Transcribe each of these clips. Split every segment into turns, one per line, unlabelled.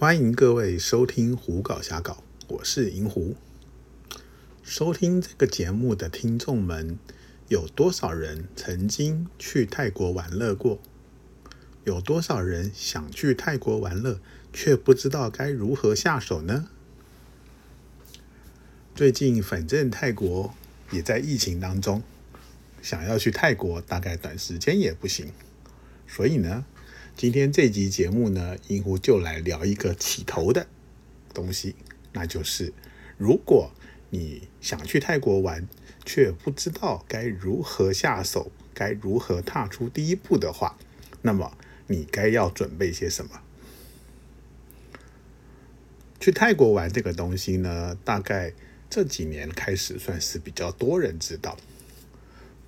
欢迎各位收听《胡搞瞎搞》，我是银狐。收听这个节目的听众们，有多少人曾经去泰国玩乐过？有多少人想去泰国玩乐，却不知道该如何下手呢？最近反正泰国也在疫情当中，想要去泰国，大概短时间也不行。所以呢？今天这集节目呢，银狐就来聊一个起头的东西，那就是如果你想去泰国玩，却不知道该如何下手，该如何踏出第一步的话，那么你该要准备些什么？去泰国玩这个东西呢，大概这几年开始算是比较多人知道，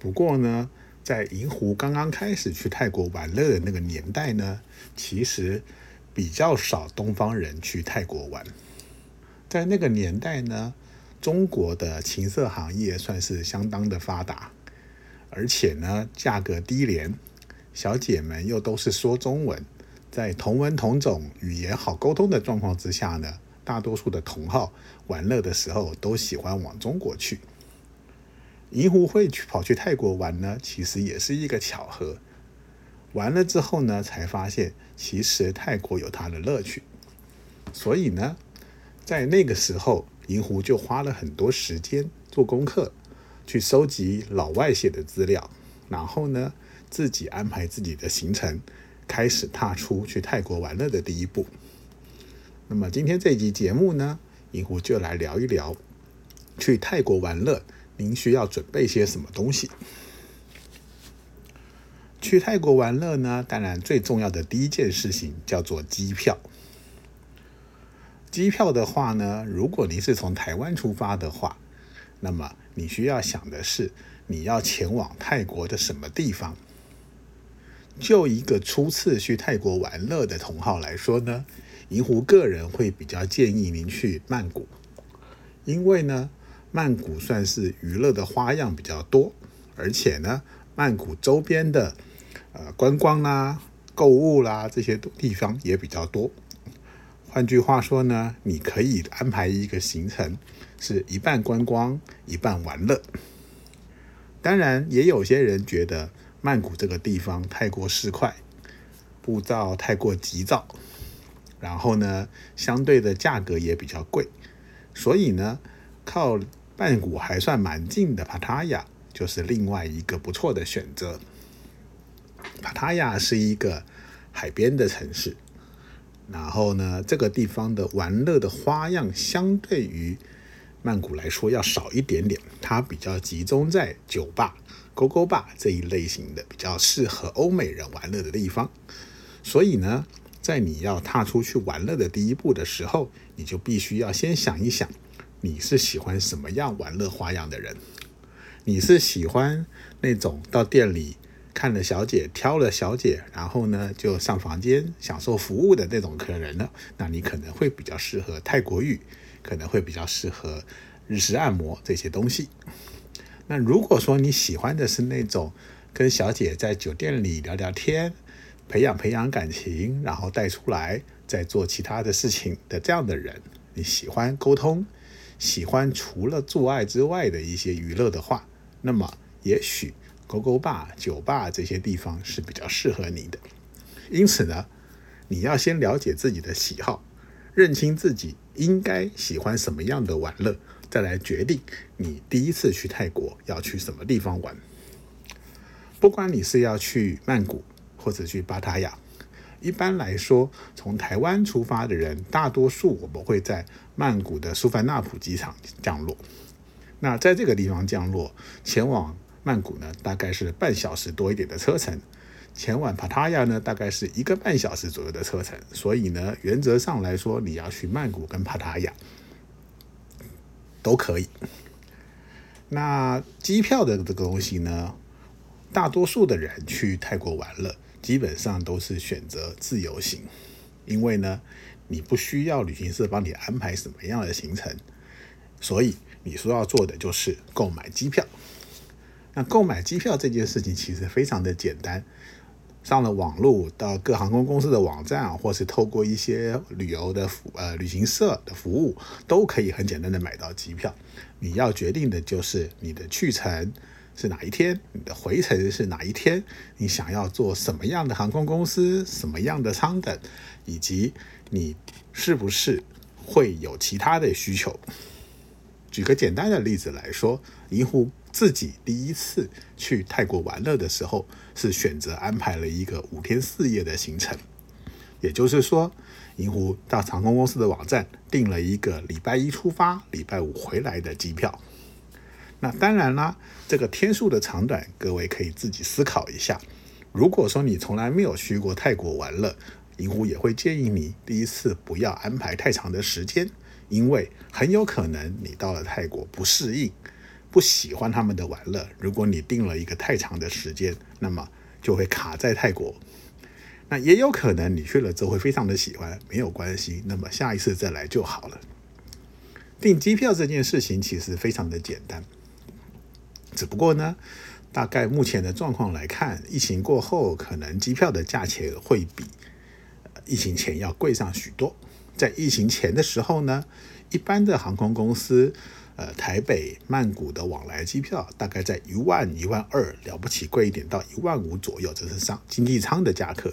不过呢。在银湖刚刚开始去泰国玩乐的那个年代呢，其实比较少东方人去泰国玩。在那个年代呢，中国的情色行业算是相当的发达，而且呢价格低廉，小姐们又都是说中文，在同文同种、语言好沟通的状况之下呢，大多数的同好玩乐的时候都喜欢往中国去。银狐会去跑去泰国玩呢，其实也是一个巧合。完了之后呢，才发现其实泰国有它的乐趣。所以呢，在那个时候，银狐就花了很多时间做功课，去收集老外写的资料，然后呢，自己安排自己的行程，开始踏出去泰国玩乐的第一步。那么今天这一集节目呢，银狐就来聊一聊去泰国玩乐。您需要准备些什么东西？去泰国玩乐呢？当然，最重要的第一件事情叫做机票。机票的话呢，如果您是从台湾出发的话，那么你需要想的是你要前往泰国的什么地方。就一个初次去泰国玩乐的同好来说呢，银狐个人会比较建议您去曼谷，因为呢。曼谷算是娱乐的花样比较多，而且呢，曼谷周边的呃观光啦、购物啦这些地方也比较多。换句话说呢，你可以安排一个行程，是一半观光，一半玩乐。当然，也有些人觉得曼谷这个地方太过市侩，步道太过急躁，然后呢，相对的价格也比较贵，所以呢，靠。曼谷还算蛮近的，帕塔亚就是另外一个不错的选择。帕塔亚是一个海边的城市，然后呢，这个地方的玩乐的花样相对于曼谷来说要少一点点，它比较集中在酒吧、勾勾吧这一类型的，比较适合欧美人玩乐的地方。所以呢，在你要踏出去玩乐的第一步的时候，你就必须要先想一想。你是喜欢什么样玩乐花样的人？你是喜欢那种到店里看了小姐挑了小姐，然后呢就上房间享受服务的那种客人呢？那你可能会比较适合泰国浴，可能会比较适合日式按摩这些东西。那如果说你喜欢的是那种跟小姐在酒店里聊聊天，培养培养感情，然后带出来再做其他的事情的这样的人，你喜欢沟通？喜欢除了做爱之外的一些娱乐的话，那么也许勾勾吧、酒吧这些地方是比较适合你的。因此呢，你要先了解自己的喜好，认清自己应该喜欢什么样的玩乐，再来决定你第一次去泰国要去什么地方玩。不管你是要去曼谷或者去巴塔雅。一般来说，从台湾出发的人，大多数我们会在曼谷的苏凡纳普机场降落。那在这个地方降落，前往曼谷呢，大概是半小时多一点的车程；前往帕塔亚呢，大概是一个半小时左右的车程。所以呢，原则上来说，你要去曼谷跟帕塔亚都可以。那机票的这个东西呢，大多数的人去泰国玩了。基本上都是选择自由行，因为呢，你不需要旅行社帮你安排什么样的行程，所以你说要做的就是购买机票。那购买机票这件事情其实非常的简单，上了网络，到各航空公司的网站，或是透过一些旅游的服呃旅行社的服务，都可以很简单的买到机票。你要决定的就是你的去程是哪一天，你的回程是哪一天，你想要做什么样的航空公司，什么样的舱等，以及你是不是会有其他的需求。举个简单的例子来说，银湖自己第一次去泰国玩乐的时候，是选择安排了一个五天四夜的行程。也就是说，银湖到航空公司的网站订了一个礼拜一出发、礼拜五回来的机票。那当然啦，这个天数的长短，各位可以自己思考一下。如果说你从来没有去过泰国玩乐，银湖也会建议你第一次不要安排太长的时间，因为很有可能你到了泰国不适应。不喜欢他们的玩乐，如果你定了一个太长的时间，那么就会卡在泰国。那也有可能你去了之后会非常的喜欢，没有关系，那么下一次再来就好了。订机票这件事情其实非常的简单，只不过呢，大概目前的状况来看，疫情过后可能机票的价钱会比疫情前要贵上许多。在疫情前的时候呢，一般的航空公司。呃，台北、曼谷的往来机票大概在一万、一万二，了不起贵一点到一万五左右，这是上经济舱的价格。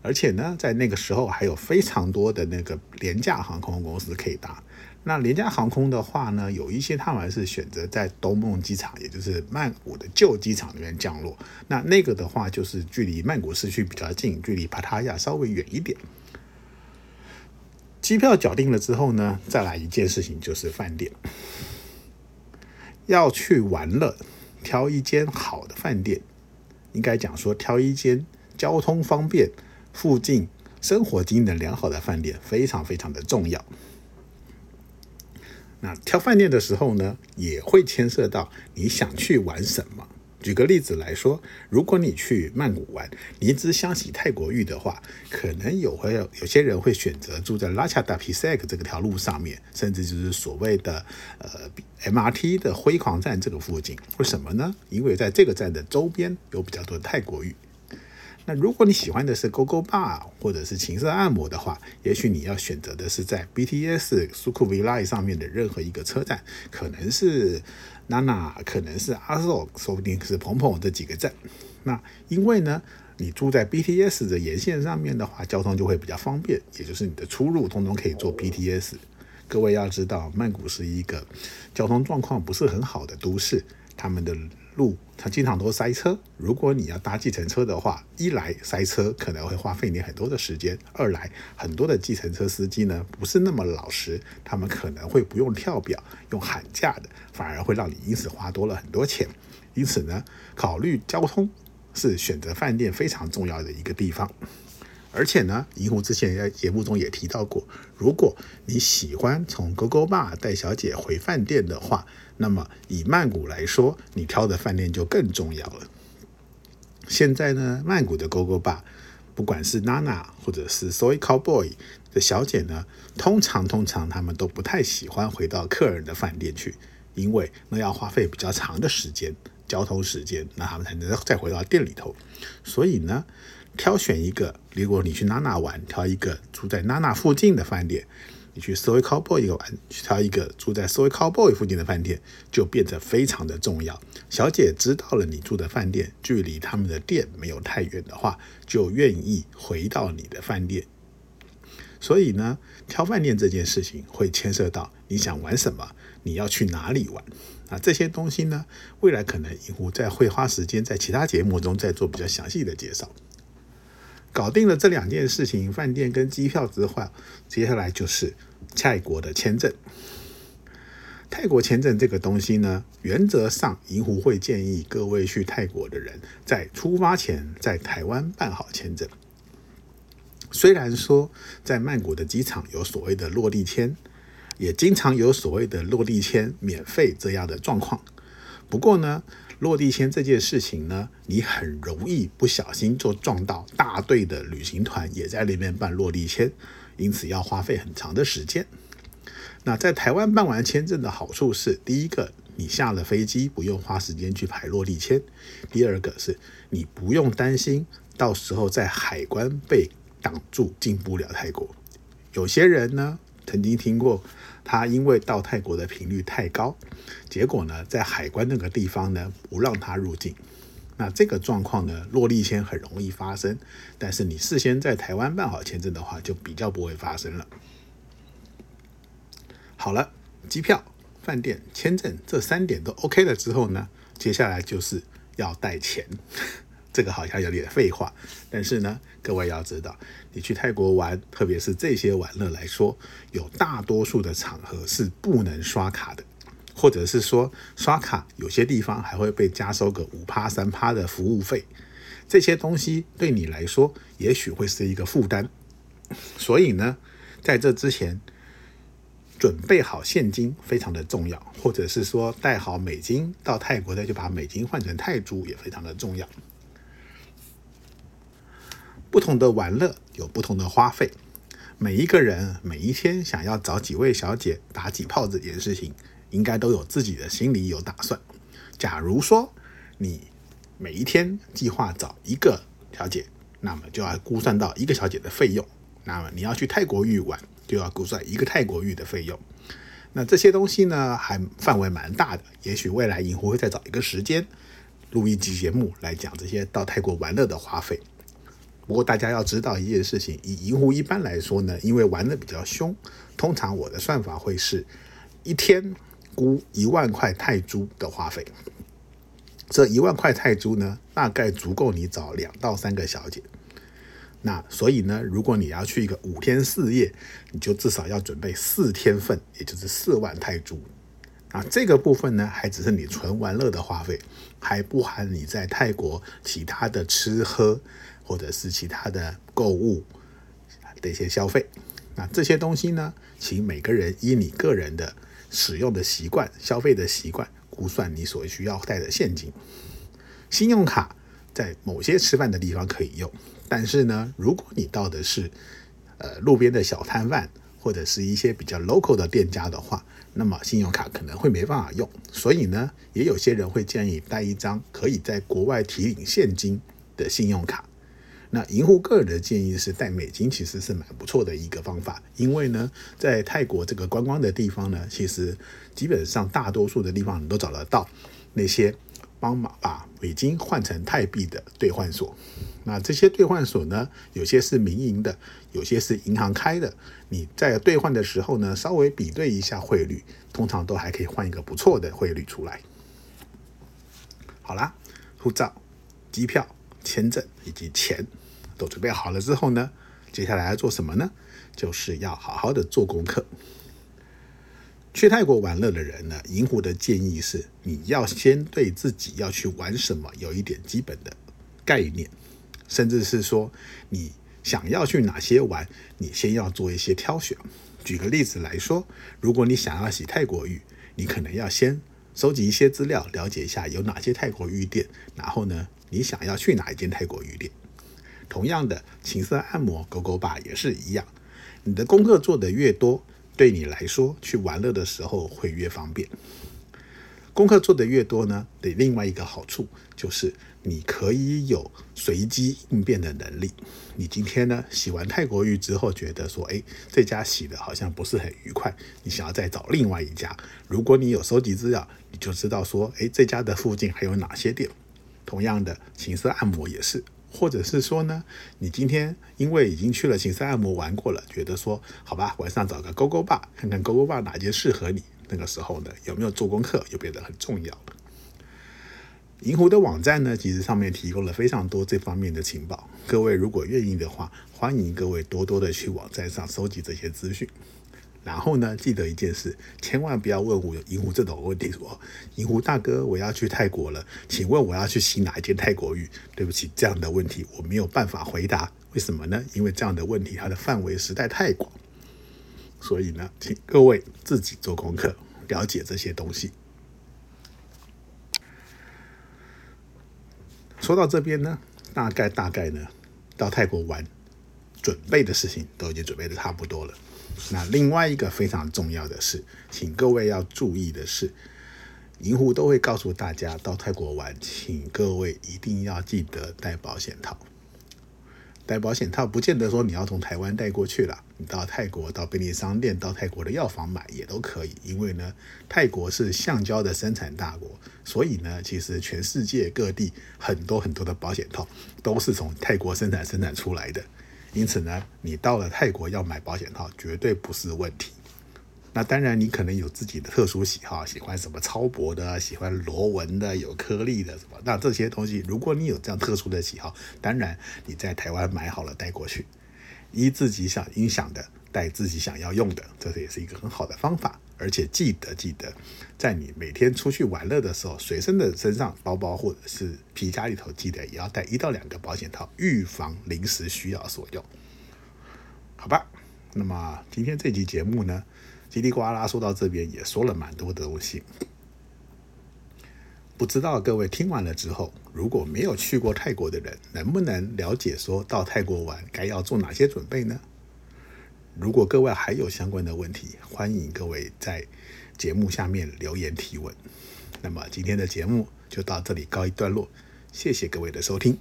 而且呢，在那个时候还有非常多的那个廉价航空公司可以搭。那廉价航空的话呢，有一些他们是选择在东梦机场，也就是曼谷的旧机场那边降落。那那个的话，就是距离曼谷市区比较近，距离帕塔亚稍微远一点。机票缴定了之后呢，再来一件事情就是饭店。要去玩乐，挑一间好的饭店，应该讲说挑一间交通方便、附近生活机能良好的饭店，非常非常的重要。那挑饭店的时候呢，也会牵涉到你想去玩什么。举个例子来说，如果你去曼谷玩，你只想洗泰国浴的话，可能有会有有些人会选择住在拉恰达皮塞克这条路上面，甚至就是所谓的呃 MRT 的辉煌站这个附近。为什么呢？因为在这个站的周边有比较多的泰国浴。那如果你喜欢的是 GO GO Bar 或者是情色按摩的话，也许你要选择的是在 BTS 苏库维拉上面的任何一个车站，可能是。娜娜可能是阿寿，说不定是鹏鹏这几个站。那因为呢，你住在 BTS 的沿线上面的话，交通就会比较方便，也就是你的出入通通可以坐 BTS。各位要知道，曼谷是一个交通状况不是很好的都市，他们的。路它经常都塞车，如果你要搭计程车的话，一来塞车可能会花费你很多的时间，二来很多的计程车司机呢不是那么老实，他们可能会不用跳表，用喊价的，反而会让你因此花多了很多钱。因此呢，考虑交通是选择饭店非常重要的一个地方。而且呢，银狐之前在节目中也提到过，如果你喜欢从勾勾坝带小姐回饭店的话，那么以曼谷来说，你挑的饭店就更重要了。现在呢，曼谷的勾勾坝，不管是娜娜或者是 Soy Cowboy 的小姐呢，通常通常他们都不太喜欢回到客人的饭店去，因为那要花费比较长的时间，交通时间，那他们才能再回到店里头。所以呢。挑选一个，如果你去娜娜玩，挑一个住在娜娜附近的饭店；你去 Soy Cowboy 玩，挑一个住在 Soy Cowboy 附近的饭店，就变得非常的重要。小姐知道了你住的饭店距离他们的店没有太远的话，就愿意回到你的饭店。所以呢，挑饭店这件事情会牵涉到你想玩什么，你要去哪里玩啊？这些东西呢，未来可能以后再会花时间在其他节目中再做比较详细的介绍。搞定了这两件事情，饭店跟机票之后，接下来就是泰国的签证。泰国签证这个东西呢，原则上银湖会建议各位去泰国的人在出发前在台湾办好签证。虽然说在曼谷的机场有所谓的落地签，也经常有所谓的落地签免费这样的状况，不过呢。落地签这件事情呢，你很容易不小心就撞到大队的旅行团也在那边办落地签，因此要花费很长的时间。那在台湾办完签证的好处是，第一个，你下了飞机不用花时间去排落地签；第二个是，你不用担心到时候在海关被挡住进不了泰国。有些人呢，曾经听过他因为到泰国的频率太高，结果呢，在海关那个地方呢不让他入境。那这个状况呢，落地签很容易发生，但是你事先在台湾办好签证的话，就比较不会发生了。好了，机票、饭店、签证这三点都 OK 了之后呢，接下来就是要带钱。这个好像有点废话，但是呢，各位要知道，你去泰国玩，特别是这些玩乐来说，有大多数的场合是不能刷卡的。或者是说刷卡，有些地方还会被加收个五趴三趴的服务费，这些东西对你来说也许会是一个负担。所以呢，在这之前准备好现金非常的重要，或者是说带好美金到泰国再就把美金换成泰铢也非常的重要。不同的玩乐有不同的花费，每一个人每一天想要找几位小姐打几炮这件事情。应该都有自己的心里有打算。假如说你每一天计划找一个小姐，那么就要估算到一个小姐的费用。那么你要去泰国浴玩，就要估算一个泰国浴的费用。那这些东西呢，还范围蛮大的。也许未来银狐会再找一个时间录一集节目来讲这些到泰国玩乐的花费。不过大家要知道一件事情，以银狐一般来说呢，因为玩的比较凶，通常我的算法会是一天。估一万块泰铢的花费，这一万块泰铢呢，大概足够你找两到三个小姐。那所以呢，如果你要去一个五天四夜，你就至少要准备四天份，也就是四万泰铢。啊，这个部分呢，还只是你纯玩乐的花费，还不含你在泰国其他的吃喝或者是其他的购物的一些消费。那这些东西呢，请每个人依你个人的。使用的习惯、消费的习惯，估算你所需要带的现金。信用卡在某些吃饭的地方可以用，但是呢，如果你到的是呃路边的小摊贩或者是一些比较 local 的店家的话，那么信用卡可能会没办法用。所以呢，也有些人会建议带一张可以在国外提领现金的信用卡。那银户个人的建议是带美金，其实是蛮不错的一个方法，因为呢，在泰国这个观光的地方呢，其实基本上大多数的地方你都找得到那些帮忙把美金换成泰币的兑换所。那这些兑换所呢，有些是民营的，有些是银行开的。你在兑换的时候呢，稍微比对一下汇率，通常都还可以换一个不错的汇率出来。好啦，护照、机票、签证以及钱。都准备好了之后呢，接下来要做什么呢？就是要好好的做功课。去泰国玩乐的人呢，银狐的建议是，你要先对自己要去玩什么有一点基本的概念，甚至是说你想要去哪些玩，你先要做一些挑选。举个例子来说，如果你想要洗泰国浴，你可能要先收集一些资料，了解一下有哪些泰国浴店，然后呢，你想要去哪一间泰国浴店。同样的，情色按摩、狗狗吧也是一样。你的功课做得越多，对你来说去玩乐的时候会越方便。功课做得越多呢，的另外一个好处就是你可以有随机应变的能力。你今天呢洗完泰国浴之后，觉得说，哎，这家洗的好像不是很愉快，你想要再找另外一家。如果你有收集资料，你就知道说，哎，这家的附近还有哪些店。同样的，情色按摩也是。或者是说呢，你今天因为已经去了情色按摩玩过了，觉得说好吧，晚上找个勾勾吧，看看勾勾吧哪些适合你。那个时候呢，有没有做功课又变得很重要了。银湖的网站呢，其实上面提供了非常多这方面的情报。各位如果愿意的话，欢迎各位多多的去网站上收集这些资讯。然后呢，记得一件事，千万不要问我银湖这种问题，说银湖大哥，我要去泰国了，请问我要去洗哪一间泰国浴？对不起，这样的问题我没有办法回答。为什么呢？因为这样的问题它的范围实在太广，所以呢，请各位自己做功课，了解这些东西。说到这边呢，大概大概呢，到泰国玩准备的事情都已经准备的差不多了。那另外一个非常重要的是，请各位要注意的是，银狐都会告诉大家，到泰国玩，请各位一定要记得带保险套。带保险套不见得说你要从台湾带过去了，你到泰国到便利商店到泰国的药房买也都可以，因为呢，泰国是橡胶的生产大国，所以呢，其实全世界各地很多很多的保险套都是从泰国生产生产出来的，因此呢，你到了泰国要买保险套绝对不是问题。那当然，你可能有自己的特殊喜好，喜欢什么超薄的，喜欢螺纹的，有颗粒的什么。那这些东西，如果你有这样特殊的喜好，当然你在台湾买好了带过去，依自己想音响的带自己想要用的，这也是一个很好的方法。而且记得记得，在你每天出去玩乐的时候，随身的身上包包或者是皮夹里头，记得也要带一到两个保险套，预防临时需要所用。好吧，那么今天这期节目呢？叽里呱啦说到这边也说了蛮多的东西，不知道各位听完了之后，如果没有去过泰国的人，能不能了解说到泰国玩该要做哪些准备呢？如果各位还有相关的问题，欢迎各位在节目下面留言提问。那么今天的节目就到这里告一段落，谢谢各位的收听。